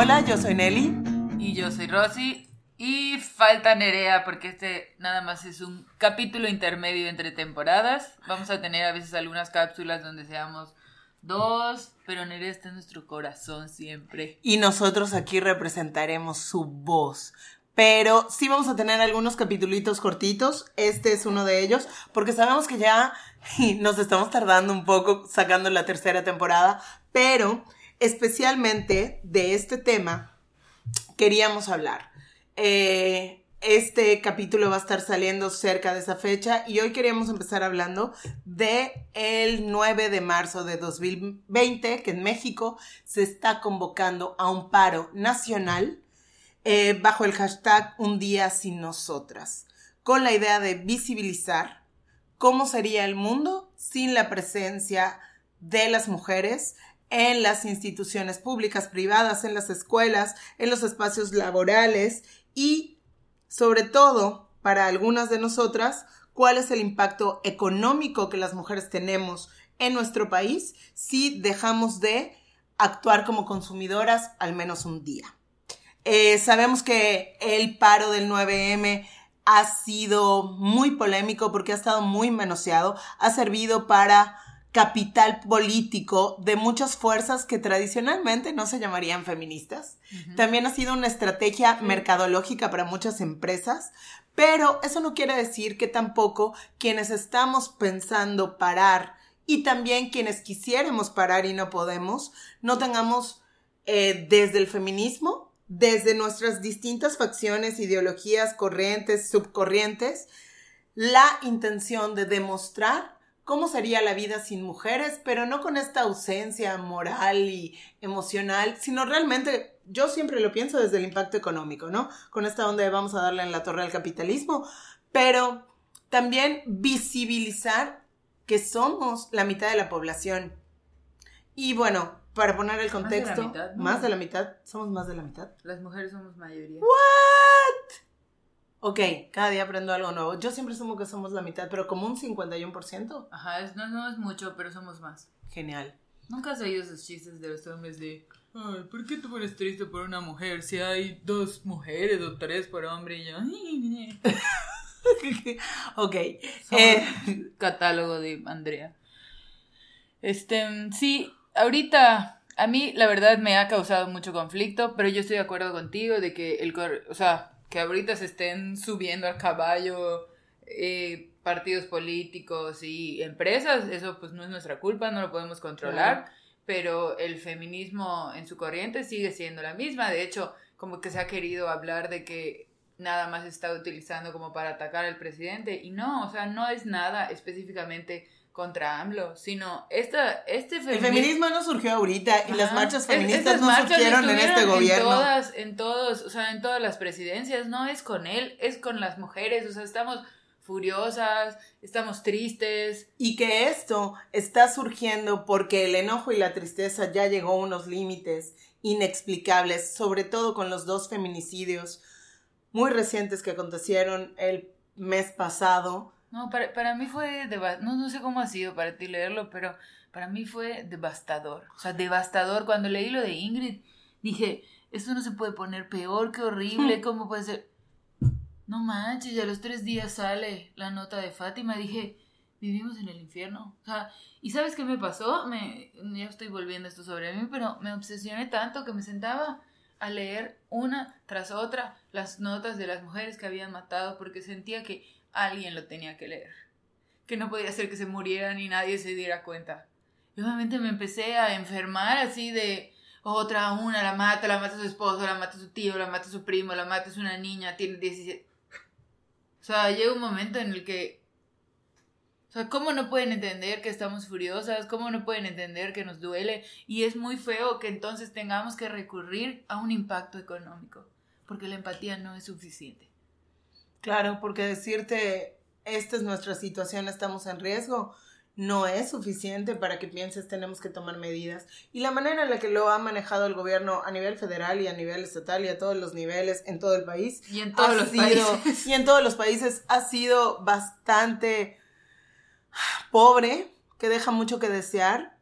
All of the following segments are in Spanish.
Hola, yo soy Nelly. Y yo soy Rosy. Y falta Nerea porque este nada más es un capítulo intermedio entre temporadas. Vamos a tener a veces algunas cápsulas donde seamos dos, pero Nerea está en nuestro corazón siempre. Y nosotros aquí representaremos su voz. Pero sí vamos a tener algunos capítulos cortitos. Este es uno de ellos, porque sabemos que ya nos estamos tardando un poco sacando la tercera temporada, pero especialmente de este tema queríamos hablar. Eh, este capítulo va a estar saliendo cerca de esa fecha y hoy queríamos empezar hablando de el 9 de marzo de 2020 que en México se está convocando a un paro nacional eh, bajo el hashtag Un día sin nosotras, con la idea de visibilizar cómo sería el mundo sin la presencia de las mujeres en las instituciones públicas, privadas, en las escuelas, en los espacios laborales y, sobre todo, para algunas de nosotras, cuál es el impacto económico que las mujeres tenemos en nuestro país si dejamos de actuar como consumidoras al menos un día. Eh, sabemos que el paro del 9M ha sido muy polémico porque ha estado muy manoseado, ha servido para capital político de muchas fuerzas que tradicionalmente no se llamarían feministas. También ha sido una estrategia mercadológica para muchas empresas, pero eso no quiere decir que tampoco quienes estamos pensando parar y también quienes quisiéramos parar y no podemos, no tengamos eh, desde el feminismo, desde nuestras distintas facciones, ideologías, corrientes, subcorrientes, la intención de demostrar cómo sería la vida sin mujeres, pero no con esta ausencia moral y emocional, sino realmente, yo siempre lo pienso desde el impacto económico, ¿no? Con esta onda de vamos a darle en la torre al capitalismo, pero también visibilizar que somos la mitad de la población. Y bueno, para poner el contexto, más de la mitad, ¿más de la mitad? somos más de la mitad. Las mujeres somos mayoría. ¿What? Ok, cada día aprendo algo nuevo. Yo siempre asumo que somos la mitad, pero como un 51%. Ajá, es, no, no es mucho, pero somos más. Genial. ¿Nunca has oído esos chistes de los hombres de, ay, ¿por qué tú eres triste por una mujer si hay dos mujeres o tres por hombre y yo? ok. Eh, catálogo de Andrea. Este, sí, ahorita a mí la verdad me ha causado mucho conflicto, pero yo estoy de acuerdo contigo de que el, o sea, que ahorita se estén subiendo al caballo eh, partidos políticos y empresas, eso pues no es nuestra culpa, no lo podemos controlar, pero el feminismo en su corriente sigue siendo la misma, de hecho, como que se ha querido hablar de que nada más se está utilizando como para atacar al presidente y no, o sea, no es nada específicamente contra AMLO, sino esta, este feminismo... El feminismo no surgió ahorita y las marchas feministas no surgieron en este gobierno. En todas, en todos, o sea, en todas las presidencias, no es con él, es con las mujeres, o sea, estamos furiosas, estamos tristes. Y que esto está surgiendo porque el enojo y la tristeza ya llegó a unos límites inexplicables, sobre todo con los dos feminicidios muy recientes que acontecieron el mes pasado no, para, para mí fue, no, no sé cómo ha sido para ti leerlo, pero para mí fue devastador. O sea, devastador. Cuando leí lo de Ingrid, dije, esto no se puede poner peor, qué horrible, ¿cómo puede ser? No manches, ya los tres días sale la nota de Fátima. Dije, vivimos en el infierno. O sea, ¿y sabes qué me pasó? Me, ya estoy volviendo esto sobre mí, pero me obsesioné tanto que me sentaba a leer una tras otra las notas de las mujeres que habían matado porque sentía que alguien lo tenía que leer. Que no podía ser que se murieran y nadie se diera cuenta. Y obviamente me empecé a enfermar así de otra, una, la mata, la mata su esposo, la mata su tío, la mata su primo, la mata es una niña, tiene 17. O sea, llega un momento en el que... O sea, ¿cómo no pueden entender que estamos furiosas? ¿Cómo no pueden entender que nos duele? Y es muy feo que entonces tengamos que recurrir a un impacto económico, porque la empatía no es suficiente. Claro, porque decirte, esta es nuestra situación, estamos en riesgo, no es suficiente para que pienses tenemos que tomar medidas. Y la manera en la que lo ha manejado el gobierno a nivel federal y a nivel estatal y a todos los niveles en todo el país. Y en todos los países. Y en todos los países ha sido bastante pobre, que deja mucho que desear.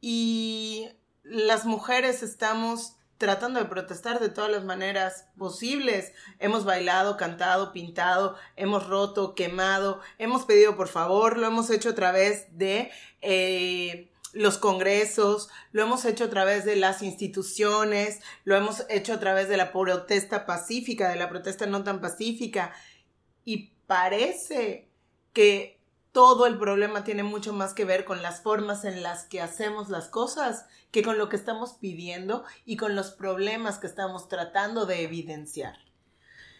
Y las mujeres estamos tratando de protestar de todas las maneras posibles. Hemos bailado, cantado, pintado, hemos roto, quemado, hemos pedido por favor, lo hemos hecho a través de eh, los congresos, lo hemos hecho a través de las instituciones, lo hemos hecho a través de la protesta pacífica, de la protesta no tan pacífica. Y parece que todo el problema tiene mucho más que ver con las formas en las que hacemos las cosas que con lo que estamos pidiendo y con los problemas que estamos tratando de evidenciar.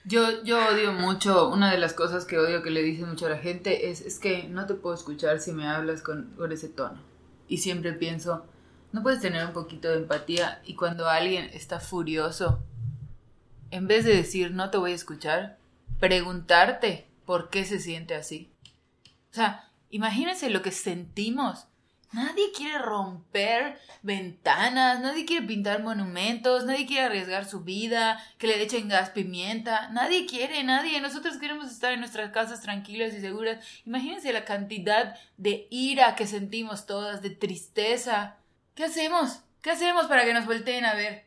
Yo, yo odio mucho, una de las cosas que odio que le dice mucho a la gente es, es que no te puedo escuchar si me hablas con, con ese tono. Y siempre pienso, no puedes tener un poquito de empatía y cuando alguien está furioso, en vez de decir no te voy a escuchar, preguntarte por qué se siente así. O sea, imagínense lo que sentimos. Nadie quiere romper ventanas, nadie quiere pintar monumentos, nadie quiere arriesgar su vida, que le echen gas pimienta, nadie quiere, nadie. Nosotros queremos estar en nuestras casas tranquilas y seguras. Imagínense la cantidad de ira que sentimos todas, de tristeza. ¿Qué hacemos? ¿Qué hacemos para que nos volteen a ver?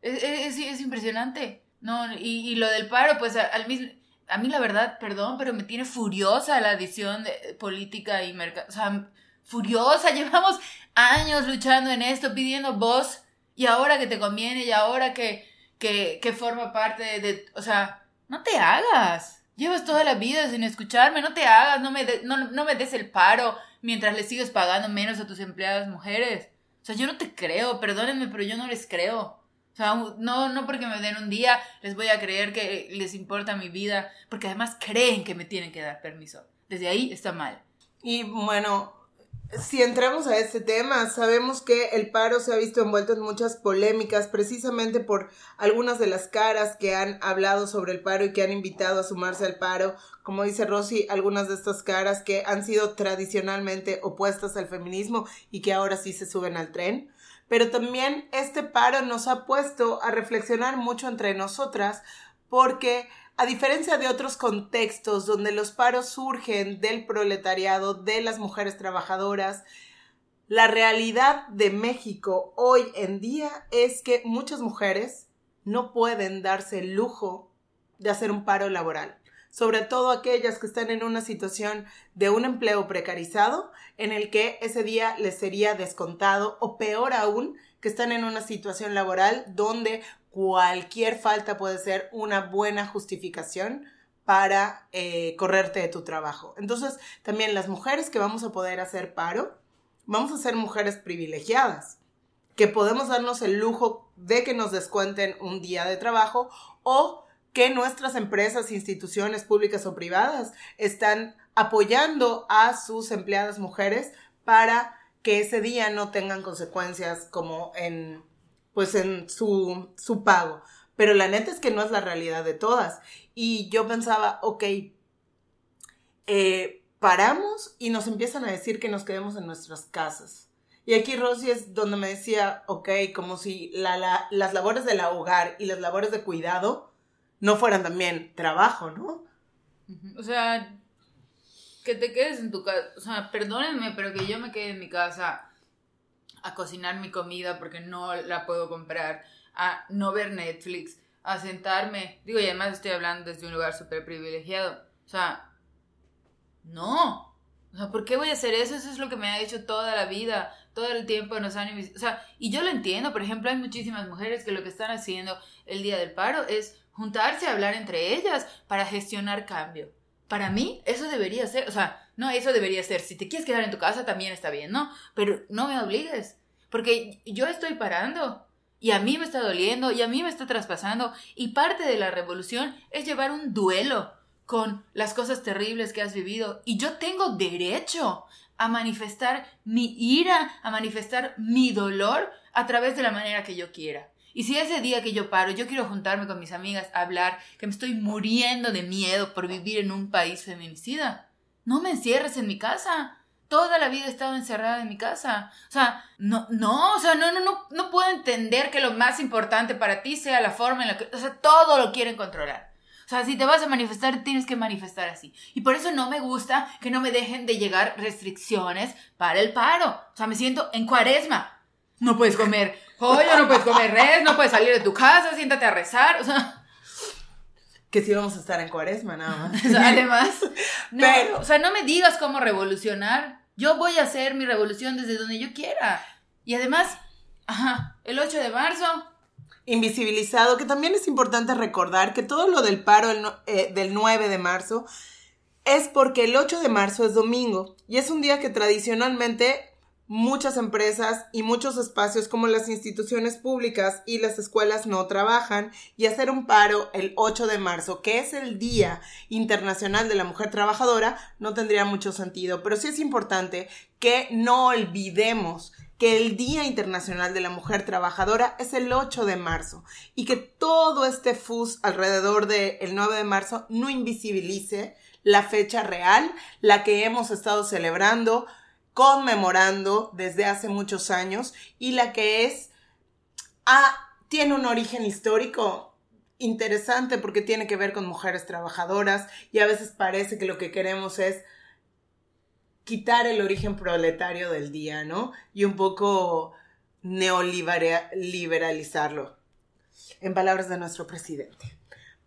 Es, es, impresionante. No, y, y, lo del paro, pues al mismo a mí la verdad, perdón, pero me tiene furiosa la adición de política y mercado. O sea, furiosa. Llevamos años luchando en esto, pidiendo voz. Y ahora que te conviene, y ahora que, que, forma parte de, O sea, no te hagas. Llevas toda la vida sin escucharme, no te hagas, no me, no, no me des el paro mientras le sigues pagando menos a tus empleadas mujeres. O sea, yo no te creo, perdónenme, pero yo no les creo. O sea, no, no porque me den un día les voy a creer que les importa mi vida, porque además creen que me tienen que dar permiso. Desde ahí está mal. Y bueno, si entramos a este tema, sabemos que el paro se ha visto envuelto en muchas polémicas precisamente por algunas de las caras que han hablado sobre el paro y que han invitado a sumarse al paro. Como dice Rosy, algunas de estas caras que han sido tradicionalmente opuestas al feminismo y que ahora sí se suben al tren pero también este paro nos ha puesto a reflexionar mucho entre nosotras porque a diferencia de otros contextos donde los paros surgen del proletariado, de las mujeres trabajadoras, la realidad de México hoy en día es que muchas mujeres no pueden darse el lujo de hacer un paro laboral sobre todo aquellas que están en una situación de un empleo precarizado en el que ese día les sería descontado o peor aún, que están en una situación laboral donde cualquier falta puede ser una buena justificación para eh, correrte de tu trabajo. Entonces, también las mujeres que vamos a poder hacer paro, vamos a ser mujeres privilegiadas, que podemos darnos el lujo de que nos descuenten un día de trabajo o que nuestras empresas, instituciones públicas o privadas están apoyando a sus empleadas mujeres para que ese día no tengan consecuencias como en pues en su, su pago. Pero la neta es que no es la realidad de todas. Y yo pensaba, ok, eh, paramos y nos empiezan a decir que nos quedemos en nuestras casas. Y aquí Rosy es donde me decía, ok, como si la, las labores del hogar y las labores de cuidado no fueran también trabajo, ¿no? O sea, que te quedes en tu casa, o sea, perdónenme, pero que yo me quede en mi casa a cocinar mi comida porque no la puedo comprar, a no ver Netflix, a sentarme, digo, y además estoy hablando desde un lugar súper privilegiado, o sea, no, o sea, ¿por qué voy a hacer eso? Eso es lo que me ha hecho toda la vida, todo el tiempo nos han... O sea, y yo lo entiendo, por ejemplo, hay muchísimas mujeres que lo que están haciendo el día del paro es juntarse a hablar entre ellas para gestionar cambio. Para mí, eso debería ser, o sea, no, eso debería ser, si te quieres quedar en tu casa también está bien, ¿no? Pero no me obligues, porque yo estoy parando y a mí me está doliendo y a mí me está traspasando y parte de la revolución es llevar un duelo con las cosas terribles que has vivido y yo tengo derecho a manifestar mi ira, a manifestar mi dolor a través de la manera que yo quiera. Y si ese día que yo paro, yo quiero juntarme con mis amigas a hablar, que me estoy muriendo de miedo por vivir en un país feminicida, no me encierres en mi casa. Toda la vida he estado encerrada en mi casa. O sea, no, no, o sea, no, no, no, no puedo entender que lo más importante para ti sea la forma en la que, o sea, todo lo quieren controlar. O sea, si te vas a manifestar, tienes que manifestar así. Y por eso no me gusta que no me dejen de llegar restricciones para el paro. O sea, me siento en cuaresma. No puedes comer pollo, no puedes comer res, no puedes salir de tu casa, siéntate a rezar, o sea... Que sí vamos a estar en cuaresma, nada más. Además, no, Pero- o sea, no me digas cómo revolucionar. Yo voy a hacer mi revolución desde donde yo quiera. Y además, ajá, el 8 de marzo, invisibilizado, que también es importante recordar que todo lo del paro el no- eh, del 9 de marzo es porque el 8 de marzo es domingo y es un día que tradicionalmente muchas empresas y muchos espacios como las instituciones públicas y las escuelas no trabajan y hacer un paro el 8 de marzo, que es el Día Internacional de la Mujer Trabajadora, no tendría mucho sentido, pero sí es importante que no olvidemos que el Día Internacional de la Mujer Trabajadora es el 8 de marzo y que todo este fus alrededor del 9 de marzo no invisibilice la fecha real, la que hemos estado celebrando, conmemorando desde hace muchos años y la que es, ah, tiene un origen histórico interesante porque tiene que ver con mujeres trabajadoras y a veces parece que lo que queremos es quitar el origen proletario del día, ¿no? Y un poco neoliberalizarlo, en palabras de nuestro presidente.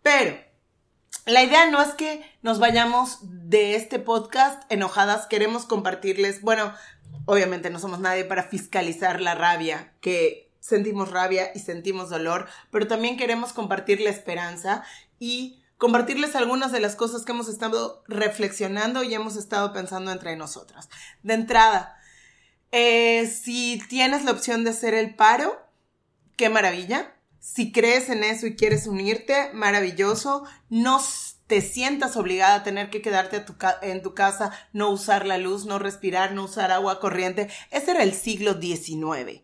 Pero la idea no es que nos vayamos de este podcast enojadas, queremos compartirles, bueno, obviamente no somos nadie para fiscalizar la rabia, que sentimos rabia y sentimos dolor, pero también queremos compartir la esperanza y compartirles algunas de las cosas que hemos estado reflexionando y hemos estado pensando entre nosotras. De entrada, eh, si tienes la opción de hacer el paro, qué maravilla. Si crees en eso y quieres unirte, maravilloso. No te sientas obligada a tener que quedarte en tu casa, no usar la luz, no respirar, no usar agua corriente. Ese era el siglo XIX.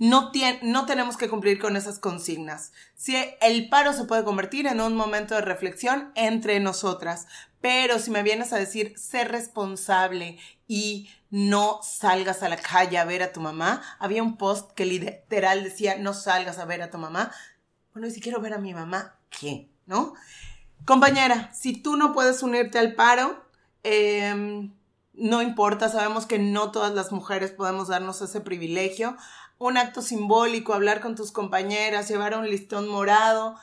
No, no tenemos que cumplir con esas consignas. Si el paro se puede convertir en un momento de reflexión entre nosotras, pero si me vienes a decir ser responsable y no salgas a la calle a ver a tu mamá, había un post que literal decía no salgas a ver a tu mamá. Bueno, y si quiero ver a mi mamá, ¿qué? ¿No? Compañera, si tú no puedes unirte al paro, eh, no importa, sabemos que no todas las mujeres podemos darnos ese privilegio. Un acto simbólico, hablar con tus compañeras, llevar un listón morado,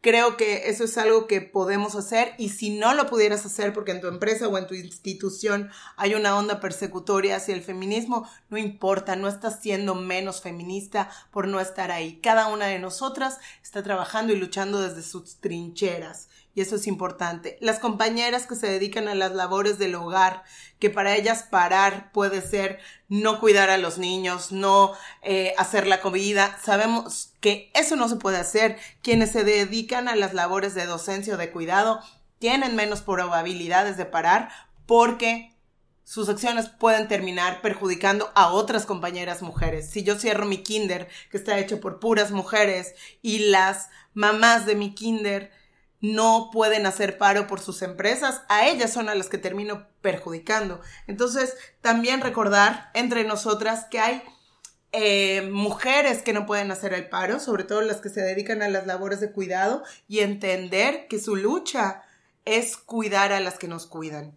creo que eso es algo que podemos hacer y si no lo pudieras hacer porque en tu empresa o en tu institución hay una onda persecutoria hacia el feminismo, no importa, no estás siendo menos feminista por no estar ahí. Cada una de nosotras está trabajando y luchando desde sus trincheras y eso es importante. Las compañeras que se dedican a las labores del hogar, que para ellas parar puede ser no cuidar a los niños, no eh, hacer la comida, sabemos que eso no se puede hacer. Quienes se dedican a las labores de docencia o de cuidado tienen menos probabilidades de parar porque sus acciones pueden terminar perjudicando a otras compañeras mujeres. Si yo cierro mi kinder, que está hecho por puras mujeres, y las mamás de mi kinder no pueden hacer paro por sus empresas, a ellas son a las que termino perjudicando. Entonces, también recordar entre nosotras que hay eh, mujeres que no pueden hacer el paro, sobre todo las que se dedican a las labores de cuidado, y entender que su lucha es cuidar a las que nos cuidan.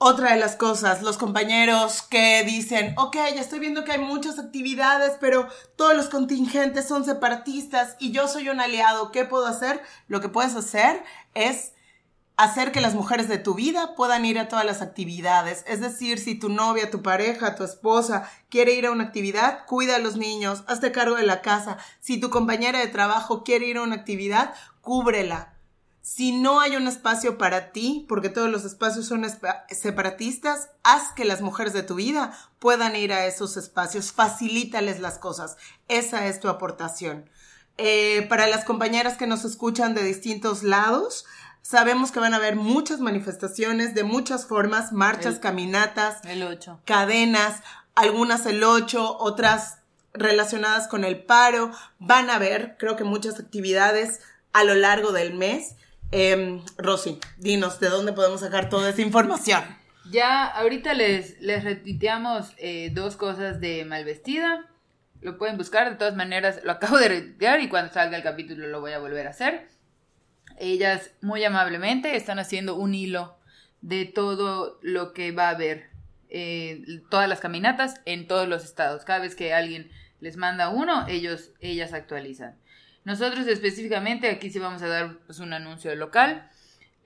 Otra de las cosas, los compañeros que dicen, ok, ya estoy viendo que hay muchas actividades, pero todos los contingentes son separatistas y yo soy un aliado, ¿qué puedo hacer? Lo que puedes hacer es hacer que las mujeres de tu vida puedan ir a todas las actividades. Es decir, si tu novia, tu pareja, tu esposa quiere ir a una actividad, cuida a los niños, hazte cargo de la casa. Si tu compañera de trabajo quiere ir a una actividad, cúbrela. Si no hay un espacio para ti, porque todos los espacios son separatistas, haz que las mujeres de tu vida puedan ir a esos espacios, facilítales las cosas. Esa es tu aportación. Eh, para las compañeras que nos escuchan de distintos lados, sabemos que van a haber muchas manifestaciones de muchas formas, marchas, El- caminatas, El 8. cadenas, algunas el 8, otras relacionadas con el paro. Van a haber, creo que muchas actividades a lo largo del mes. Eh, Rosy, dinos, ¿de dónde podemos sacar toda esa información? Ya, ahorita les, les retuiteamos eh, dos cosas de Malvestida. Lo pueden buscar, de todas maneras, lo acabo de retuitear y cuando salga el capítulo lo voy a volver a hacer. Ellas muy amablemente están haciendo un hilo de todo lo que va a haber eh, todas las caminatas en todos los estados. Cada vez que alguien les manda uno, ellos, ellas actualizan. Nosotros específicamente, aquí sí vamos a dar pues, un anuncio local.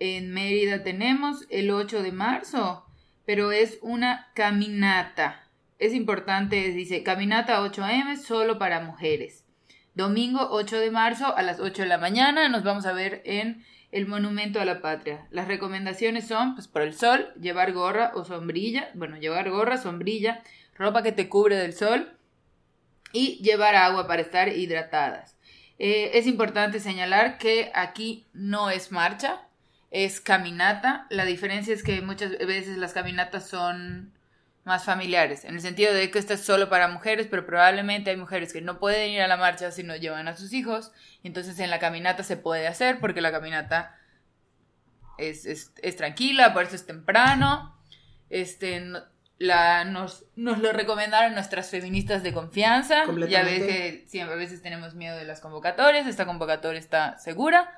En Mérida tenemos el 8 de marzo, pero es una caminata. Es importante, dice, caminata 8 am solo para mujeres. Domingo 8 de marzo a las 8 de la mañana nos vamos a ver en el monumento a la patria. Las recomendaciones son, pues por el sol, llevar gorra o sombrilla, bueno, llevar gorra, sombrilla, ropa que te cubre del sol y llevar agua para estar hidratadas. Eh, es importante señalar que aquí no es marcha, es caminata. La diferencia es que muchas veces las caminatas son más familiares, en el sentido de que esta es solo para mujeres, pero probablemente hay mujeres que no pueden ir a la marcha si no llevan a sus hijos, entonces en la caminata se puede hacer porque la caminata es, es, tranquila, por eso es temprano, este, la, nos, nos, lo recomendaron nuestras feministas de confianza, ya ves que siempre a veces tenemos miedo de las convocatorias, esta convocatoria está segura,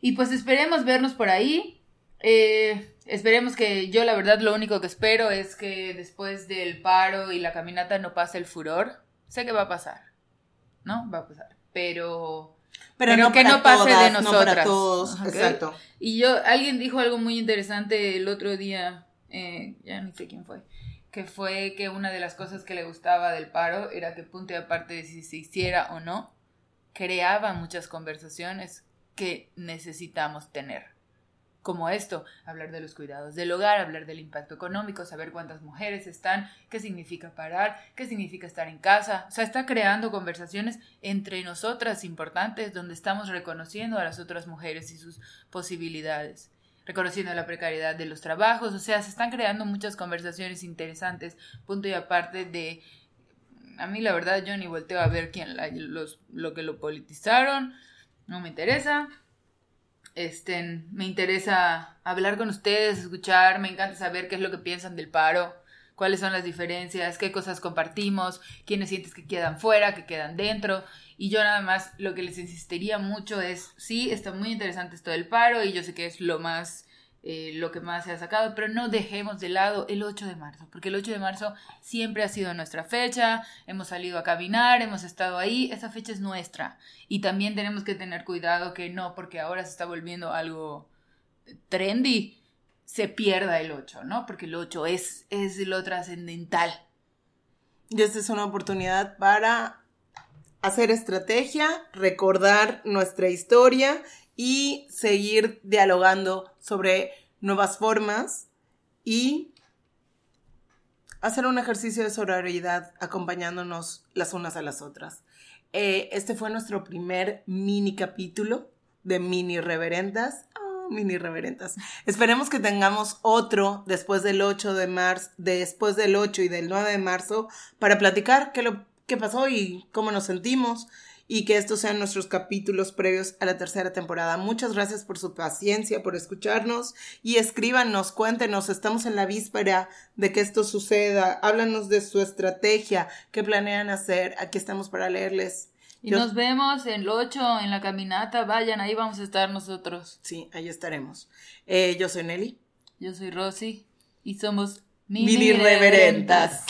y pues esperemos vernos por ahí, eh, esperemos que yo la verdad lo único que espero es que después del paro y la caminata no pase el furor. Sé que va a pasar, ¿no? Va a pasar. Pero, pero, que no pase de nosotras. todos, exacto. Y yo, alguien dijo algo muy interesante el otro día, eh, ya no sé quién fue, que fue que una de las cosas que le gustaba del paro era que punto y aparte de si se hiciera o no, creaba muchas conversaciones que necesitamos tener como esto, hablar de los cuidados del hogar, hablar del impacto económico, saber cuántas mujeres están, qué significa parar, qué significa estar en casa. O sea, está creando conversaciones entre nosotras importantes donde estamos reconociendo a las otras mujeres y sus posibilidades reconociendo la precariedad de los trabajos, o sea, se están creando muchas conversaciones interesantes, punto y aparte de, a mí la verdad yo ni volteo a ver quién los, lo que lo politizaron, no me interesa, este, me interesa hablar con ustedes, escuchar, me encanta saber qué es lo que piensan del paro, cuáles son las diferencias, qué cosas compartimos, quiénes sientes que quedan fuera, que quedan dentro. Y yo nada más lo que les insistiría mucho es, sí, está muy interesante esto del paro y yo sé que es lo más eh, lo que más se ha sacado, pero no dejemos de lado el 8 de marzo, porque el 8 de marzo siempre ha sido nuestra fecha, hemos salido a caminar, hemos estado ahí, esa fecha es nuestra. Y también tenemos que tener cuidado que no, porque ahora se está volviendo algo trendy, se pierda el 8, ¿no? Porque el 8 es, es lo trascendental. Y esta es una oportunidad para hacer estrategia, recordar nuestra historia y seguir dialogando sobre nuevas formas y hacer un ejercicio de sororidad acompañándonos las unas a las otras. Eh, este fue nuestro primer mini capítulo de mini reverentas. Mini reverentas. Esperemos que tengamos otro después del 8 de marzo, después del 8 y del 9 de marzo para platicar qué, lo, qué pasó y cómo nos sentimos y que estos sean nuestros capítulos previos a la tercera temporada. Muchas gracias por su paciencia, por escucharnos y escríbanos, cuéntenos, estamos en la víspera de que esto suceda, háblanos de su estrategia, qué planean hacer, aquí estamos para leerles. Y nos vemos en el 8 en la caminata, vayan, ahí vamos a estar nosotros. Sí, ahí estaremos. Eh, yo soy Nelly. Yo soy Rosy y somos mini, reverentas.